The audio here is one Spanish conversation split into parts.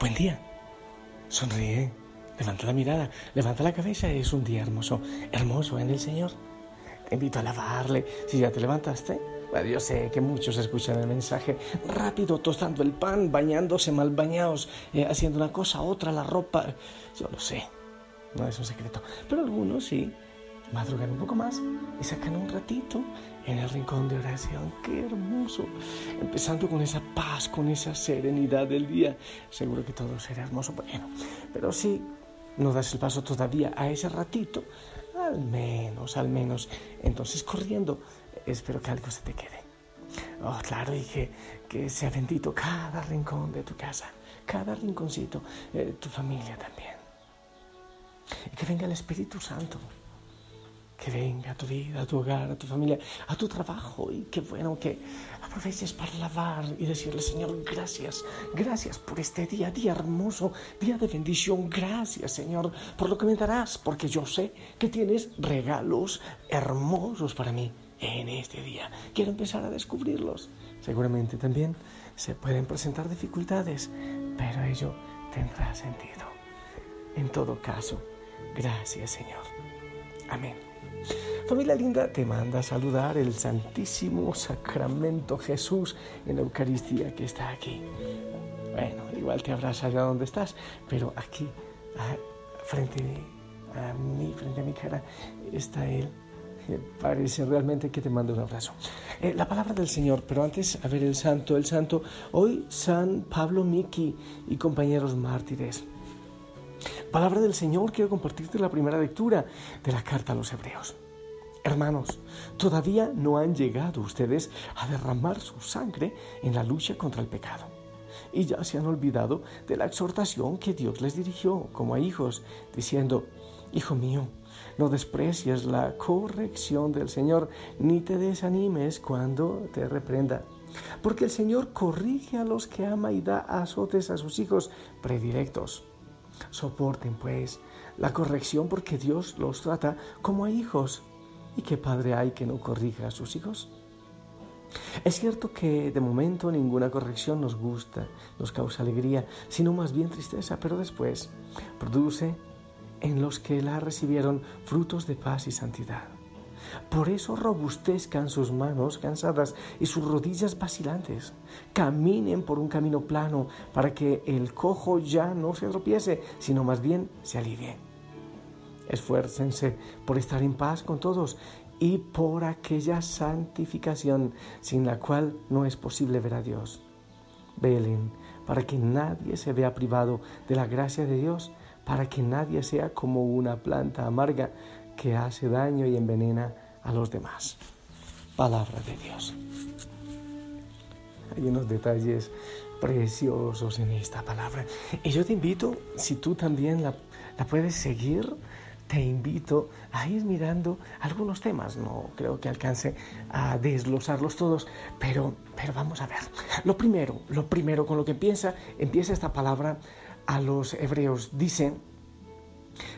Buen día. Sonríe. Levanta la mirada. Levanta la cabeza. Es un día hermoso. Hermoso en el Señor. Te invito a alabarle. Si ya te levantaste. Bueno, yo sé que muchos escuchan el mensaje rápido, tostando el pan, bañándose, mal bañados, eh, haciendo una cosa, otra, la ropa. Yo lo sé. No es un secreto. Pero algunos sí madrugan un poco más y sacan un ratito en el rincón de oración. Qué hermoso. Empezando con esa paz, con esa serenidad del día. Seguro que todo será hermoso. Bueno, pero si no das el paso todavía a ese ratito, al menos, al menos, entonces corriendo, espero que algo se te quede. Oh, claro, y que, sea bendito cada rincón de tu casa, cada rinconcito, eh, tu familia también. Y que venga el Espíritu Santo que venga a tu vida, a tu hogar, a tu familia, a tu trabajo y qué bueno que aproveches para alabar y decirle, Señor, gracias, gracias por este día, día hermoso, día de bendición, gracias, Señor, por lo que me darás, porque yo sé que tienes regalos hermosos para mí en este día. Quiero empezar a descubrirlos. Seguramente también se pueden presentar dificultades, pero ello tendrá sentido. En todo caso, gracias, Señor. Amén. Familia linda, te manda saludar el Santísimo Sacramento Jesús en la Eucaristía que está aquí. Bueno, igual te abraza allá donde estás, pero aquí, frente a mí, frente a mi cara, está Él. Parece realmente que te manda un abrazo. Eh, la palabra del Señor, pero antes, a ver el santo, el santo. Hoy San Pablo Miki y compañeros mártires. Palabra del Señor, quiero compartirte la primera lectura de la carta a los Hebreos. Hermanos, todavía no han llegado ustedes a derramar su sangre en la lucha contra el pecado. Y ya se han olvidado de la exhortación que Dios les dirigió como a hijos, diciendo, Hijo mío, no desprecies la corrección del Señor, ni te desanimes cuando te reprenda. Porque el Señor corrige a los que ama y da azotes a sus hijos predilectos. Soporten, pues, la corrección porque Dios los trata como a hijos. ¿Y qué padre hay que no corrija a sus hijos? Es cierto que de momento ninguna corrección nos gusta, nos causa alegría, sino más bien tristeza, pero después produce en los que la recibieron frutos de paz y santidad. Por eso robustezcan sus manos cansadas y sus rodillas vacilantes. Caminen por un camino plano para que el cojo ya no se tropiece, sino más bien se alivie. Esfuércense por estar en paz con todos y por aquella santificación sin la cual no es posible ver a Dios. Velen para que nadie se vea privado de la gracia de Dios, para que nadie sea como una planta amarga que hace daño y envenena a los demás. Palabra de Dios. Hay unos detalles preciosos en esta palabra. Y yo te invito, si tú también la, puedes seguir, te invito a ir mirando algunos temas. No creo que alcance a desglosarlos todos, pero, pero vamos a ver. Lo primero, lo primero con lo que empieza, empieza esta palabra a los hebreos. Dice,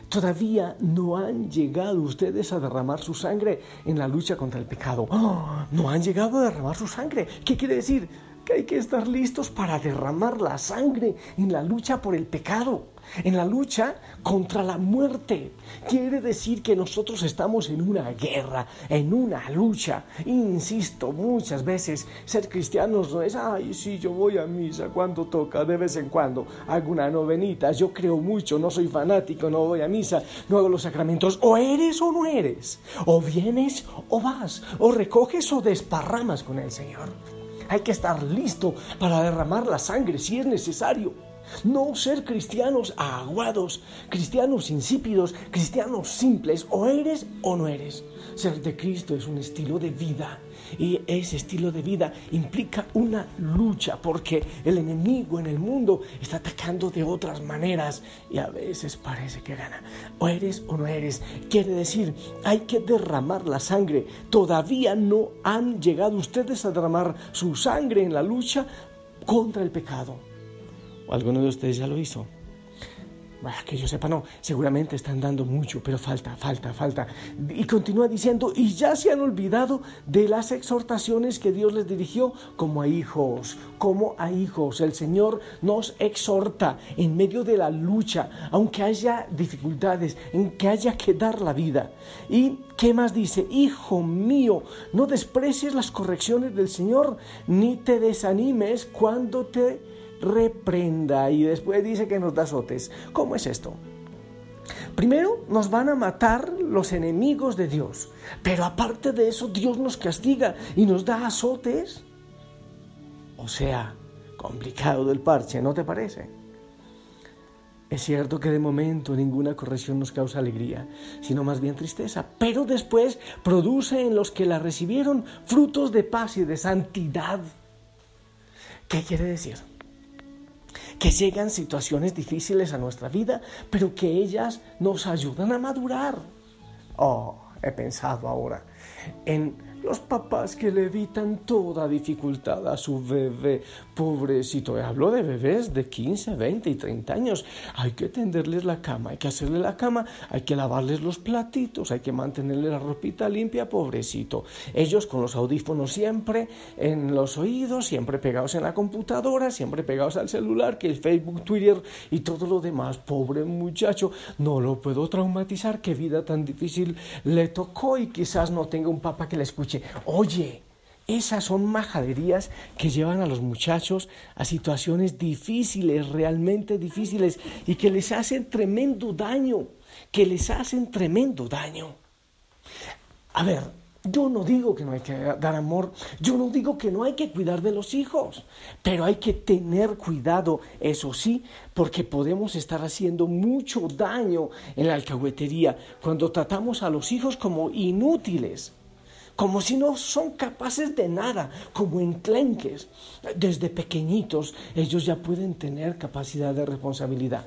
Todavía no han llegado ustedes a derramar su sangre en la lucha contra el pecado. ¡Oh! no han llegado a derramar su sangre. ¿Qué quiere decir? Que hay que estar listos para derramar la sangre en la lucha por el pecado. En la lucha contra la muerte. Quiere decir que nosotros estamos en una guerra, en una lucha. Insisto, muchas veces ser cristianos no es, ay, sí, yo voy a misa cuando toca, de vez en cuando hago una novenita, yo creo mucho, no soy fanático, no voy a misa, no hago los sacramentos. O eres o no eres, o vienes o vas, o recoges o desparramas con el Señor. Hay que estar listo para derramar la sangre si es necesario. No ser cristianos aguados, cristianos insípidos, cristianos simples. O eres o no eres. Ser de Cristo es un estilo de vida. Y ese estilo de vida implica una lucha porque el enemigo en el mundo está atacando de otras maneras y a veces parece que gana. O eres o no eres. Quiere decir, hay que derramar la sangre. Todavía no han llegado ustedes a derramar su sangre en la lucha contra el pecado alguno de ustedes ya lo hizo? que yo sepa, no, seguramente están dando mucho, pero falta, falta, falta. Y continúa diciendo, y ya se han olvidado de las exhortaciones que Dios les dirigió como a hijos, como a hijos. El Señor nos exhorta en medio de la lucha, aunque haya dificultades, en que haya que dar la vida. ¿Y qué más dice? Hijo mío, no desprecies las correcciones del Señor, ni te desanimes cuando te reprenda y después dice que nos da azotes. ¿Cómo es esto? Primero nos van a matar los enemigos de Dios, pero aparte de eso Dios nos castiga y nos da azotes. O sea, complicado del parche, ¿no te parece? Es cierto que de momento ninguna corrección nos causa alegría, sino más bien tristeza, pero después produce en los que la recibieron frutos de paz y de santidad. ¿Qué quiere decir? Que llegan situaciones difíciles a nuestra vida, pero que ellas nos ayudan a madurar. Oh, he pensado ahora en los papás que le evitan toda dificultad a su bebé, pobrecito. Hablo de bebés de 15, 20 y 30 años. Hay que tenderles la cama, hay que hacerle la cama, hay que lavarles los platitos, hay que mantenerle la ropita limpia, pobrecito. Ellos con los audífonos siempre en los oídos, siempre pegados en la computadora, siempre pegados al celular, que Facebook, Twitter y todo lo demás. Pobre muchacho, no lo puedo traumatizar. Qué vida tan difícil le tocó y quizás no tenga un papá que le escuche oye, esas son majaderías que llevan a los muchachos a situaciones difíciles, realmente difíciles, y que les hacen tremendo daño, que les hacen tremendo daño. A ver, yo no digo que no hay que dar amor, yo no digo que no hay que cuidar de los hijos, pero hay que tener cuidado, eso sí, porque podemos estar haciendo mucho daño en la alcahuetería cuando tratamos a los hijos como inútiles como si no son capaces de nada, como enclenques. Desde pequeñitos ellos ya pueden tener capacidad de responsabilidad.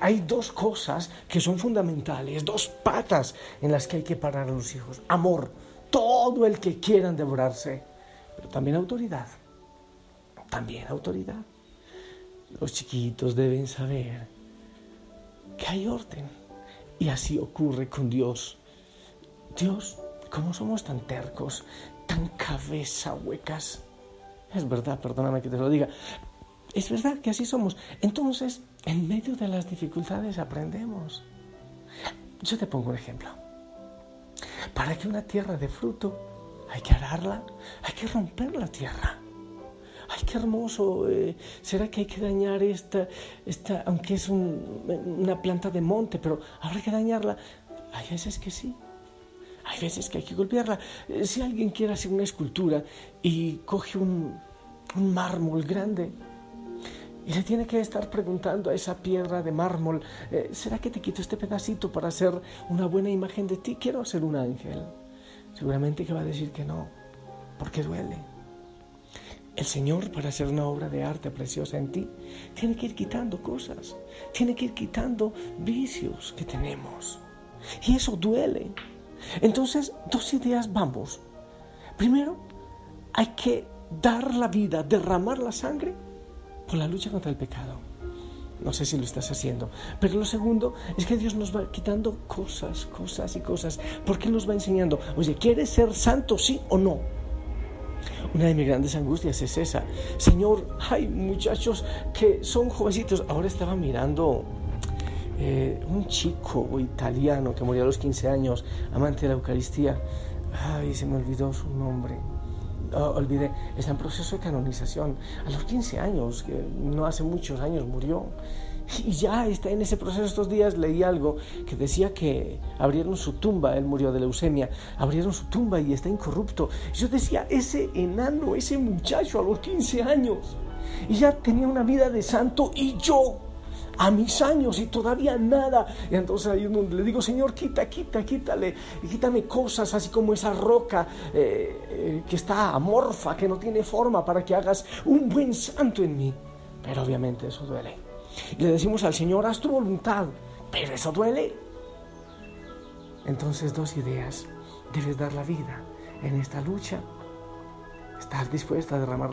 Hay dos cosas que son fundamentales, dos patas en las que hay que parar a los hijos. Amor, todo el que quieran devorarse, pero también autoridad. También autoridad. Los chiquitos deben saber que hay orden. Y así ocurre con Dios. Dios ¿Cómo somos tan tercos, tan cabeza huecas? Es verdad, perdóname que te lo diga. Es verdad que así somos. Entonces, en medio de las dificultades aprendemos. Yo te pongo un ejemplo. Para que una tierra de fruto hay que ararla, hay que romper la tierra. ¡Ay, qué hermoso! Eh, ¿Será que hay que dañar esta, esta aunque es una planta de monte, pero habrá que dañarla? Hay veces que sí, hay veces que hay que golpearla. Eh, si alguien quiere hacer una escultura y coge un, mármol grande y le tiene que estar preguntando a esa piedra de mármol, eh, ¿será que te quito este pedacito para hacer una buena imagen de ti? Quiero hacer un ángel. Seguramente que va a decir que no, porque duele. El Señor, para hacer una obra de arte preciosa en ti, tiene que ir quitando cosas, tiene que ir quitando vicios que tenemos. Y eso duele. Entonces, dos ideas vamos. Primero, hay que dar la vida, derramar la sangre por la lucha contra el pecado. No sé si lo estás haciendo. Pero lo segundo es que Dios nos va quitando cosas, cosas y cosas. Porque nos va enseñando, oye, ¿quieres ser santo, sí o no? Una de mis grandes angustias es esa. Señor, hay muchachos que son jovencitos. Ahora estaba mirando eh, un chico italiano que murió a los 15 años, amante de la Eucaristía. Ay, se me olvidó su nombre. Oh, olvidé, está en proceso de canonización. A los 15 años, que no hace muchos años murió. Y ya está en ese proceso. Estos días leí algo que decía que abrieron su tumba, él murió de leucemia, abrieron su tumba y está incorrupto. Yo decía, ese enano, ese muchacho a los 15 años, y ya tenía una vida de santo y yo a mis años y todavía nada. Y entonces ahí le digo, Señor, quita, quita, quítale, quítame cosas así como esa roca eh, eh, que está amorfa, que no tiene forma, para que hagas un buen santo en mí. Pero obviamente eso duele. Y le decimos al Señor, haz tu voluntad, pero eso duele. Entonces dos ideas. Debes dar la vida en esta lucha. Estar dispuesta a derramar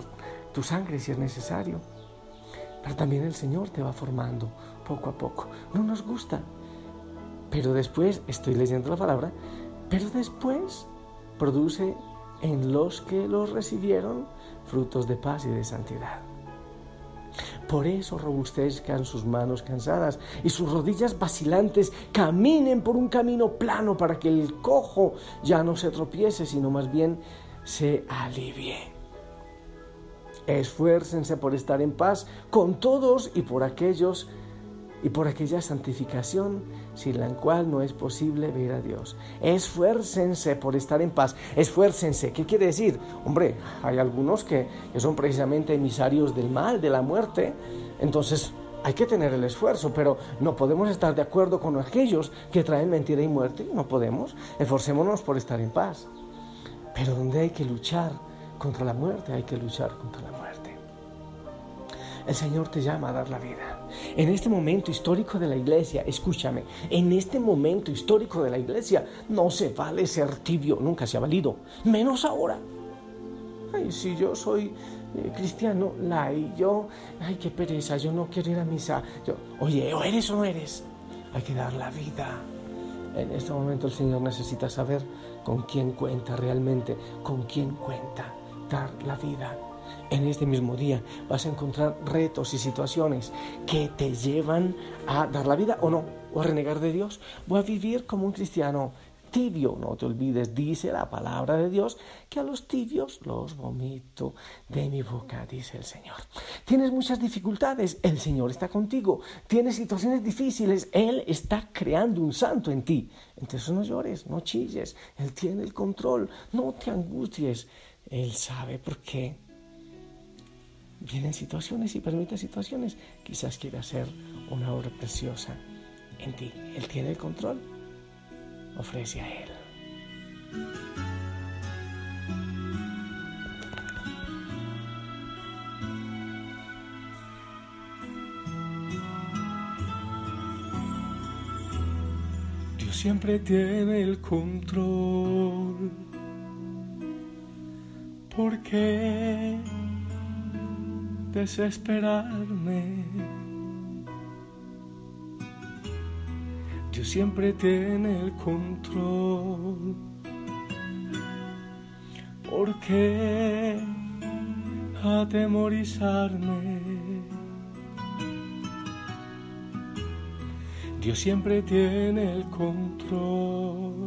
tu sangre si es necesario. También el Señor te va formando poco a poco. No nos gusta. Pero después, estoy leyendo la palabra, pero después produce en los que los recibieron frutos de paz y de santidad. Por eso robustezcan sus manos cansadas y sus rodillas vacilantes caminen por un camino plano para que el cojo ya no se tropiece, sino más bien se alivie. Esfuércense por estar en paz con todos y por aquellos y por aquella santificación sin la cual no es posible ver a Dios. Esfuércense por estar en paz, esfuércense. ¿Qué quiere decir? Hombre, hay algunos que, son precisamente emisarios del mal, de la muerte, entonces hay que tener el esfuerzo, pero no podemos estar de acuerdo con aquellos que traen mentira y muerte, no podemos. Esforcémonos por estar en paz. Pero donde hay que luchar contra la muerte, hay que luchar contra la muerte. El Señor te llama a dar la vida. En este momento histórico de la iglesia, escúchame, en este momento histórico de la iglesia no se vale ser tibio, nunca se ha valido, menos ahora. Ay, si yo soy eh, cristiano, la y yo, ay, qué pereza, yo no quiero ir a misa. Yo, Oye, o eres o no eres, hay que dar la vida. En este momento el Señor necesita saber con quién cuenta realmente, con quién cuenta dar la vida en este mismo día vas a encontrar retos y situaciones que te llevan a dar la vida o no, o a renegar de Dios, o a vivir como un cristiano tibio. No te olvides, dice la palabra de Dios, que a los tibios los vomito de mi boca, dice el Señor. Tienes muchas dificultades, el Señor está contigo. Tienes situaciones difíciles, Él está creando un santo en ti. Entonces no llores, no chilles, Él tiene el control, no te angusties. Él sabe por qué vienen situaciones y permite situaciones, quizás quiera hacer una obra preciosa en ti. Él tiene el control. Ofrece a Él. Dios siempre tiene el control. ¿Por qué? desesperarme. Dios siempre tiene el control. ¿Por qué atemorizarme? Dios siempre tiene el control.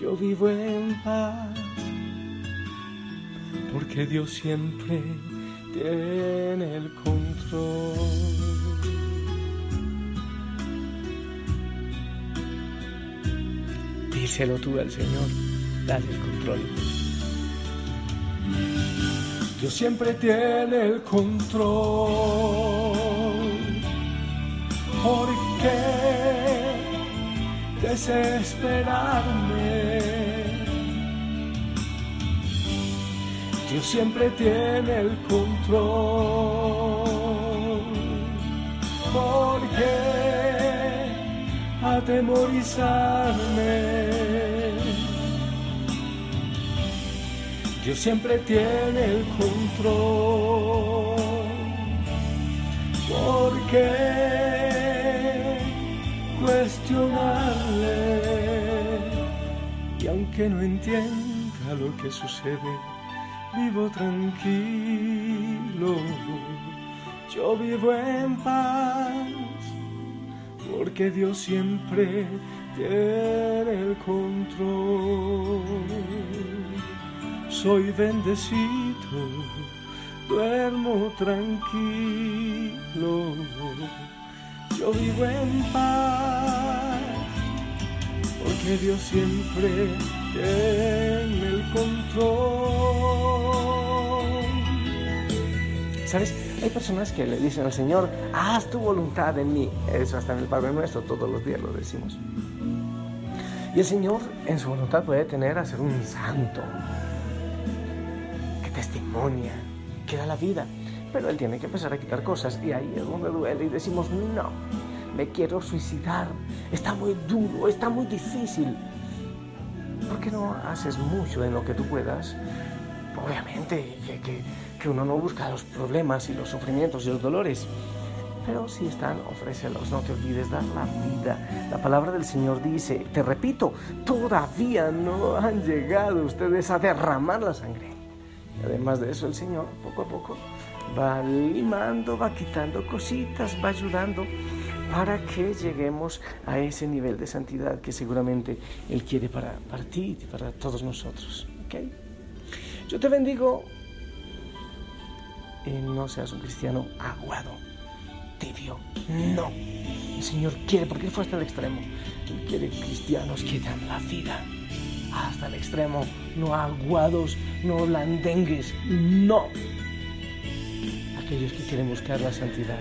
Yo vivo en paz porque Dios siempre tiene el control. Díselo tú al Señor, dale el control. Dios siempre tiene el control. ¿Por qué desesperarme? Dios siempre tiene el control. por qué atemorizarme. Dios siempre tiene el control. ¿Por qué cuestionarle? Y aunque no entienda lo que sucede, vivo tranquilo. Yo vivo en paz, porque Dios siempre tiene el control. Soy bendecido, duermo tranquilo. Yo vivo en paz, porque Dios siempre tiene el control. ¿Sabes? Hay personas que le dicen al Señor, haz tu voluntad en mí. Eso hasta en el Padre Nuestro todos los días lo decimos. Y el Señor en su voluntad puede tener a ser un santo, que testimonia, que da la vida. Pero Él tiene que empezar a quitar cosas y ahí es donde duele y decimos, no, me quiero suicidar, está muy duro, está muy difícil. ¿Por qué no haces mucho en lo que tú puedas? Obviamente que, que que uno no busca los problemas y los sufrimientos y los dolores. Pero si están, ofrécelos, no te olvides dar la vida. La palabra del Señor dice, te repito, todavía no han llegado ustedes a derramar la sangre. Y además de eso, el Señor poco a poco va limando, va quitando cositas, va ayudando para que lleguemos a ese nivel de santidad que seguramente Él quiere para, para ti y para todos nosotros. ¿Okay? Yo te bendigo no seas un cristiano aguado, tibio. No. El Señor quiere, porque Él fue hasta el extremo. Él quiere cristianos que dan la vida hasta el extremo. No aguados, no blandengues. No. Aquellos que quieren buscar la santidad.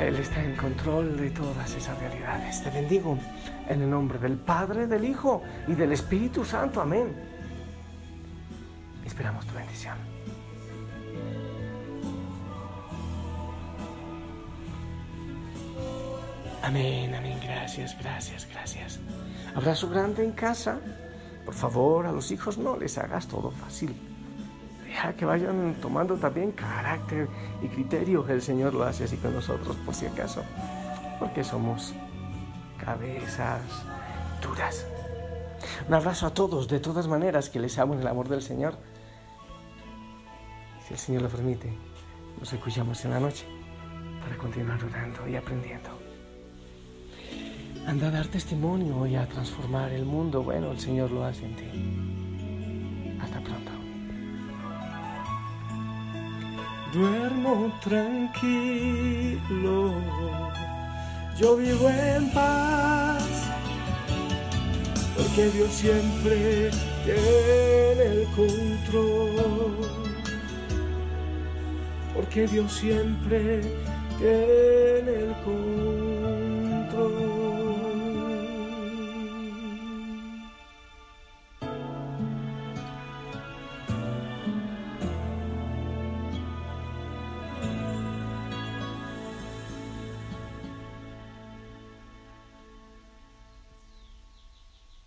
Él está en control de todas esas realidades. Te bendigo en el nombre del Padre, del Hijo y del Espíritu Santo. Amén. Esperamos tu bendición. Amén, amén, gracias, gracias, gracias. Abrazo grande en casa. Por favor, a los hijos no les hagas todo fácil. Deja que vayan tomando también carácter y criterio. El Señor lo hace así con nosotros, por si acaso. Porque somos cabezas duras. Un abrazo a todos, de todas maneras, que les amo en el amor del Señor. Si el Señor lo permite, nos escuchamos en la noche para continuar orando y aprendiendo. Anda a dar testimonio y a transformar el mundo. Bueno, el Señor lo hace en ti. Hasta pronto. duermo tranquilo, yo vivo en paz, porque Dios siempre tiene el control, porque Dios siempre tiene el control.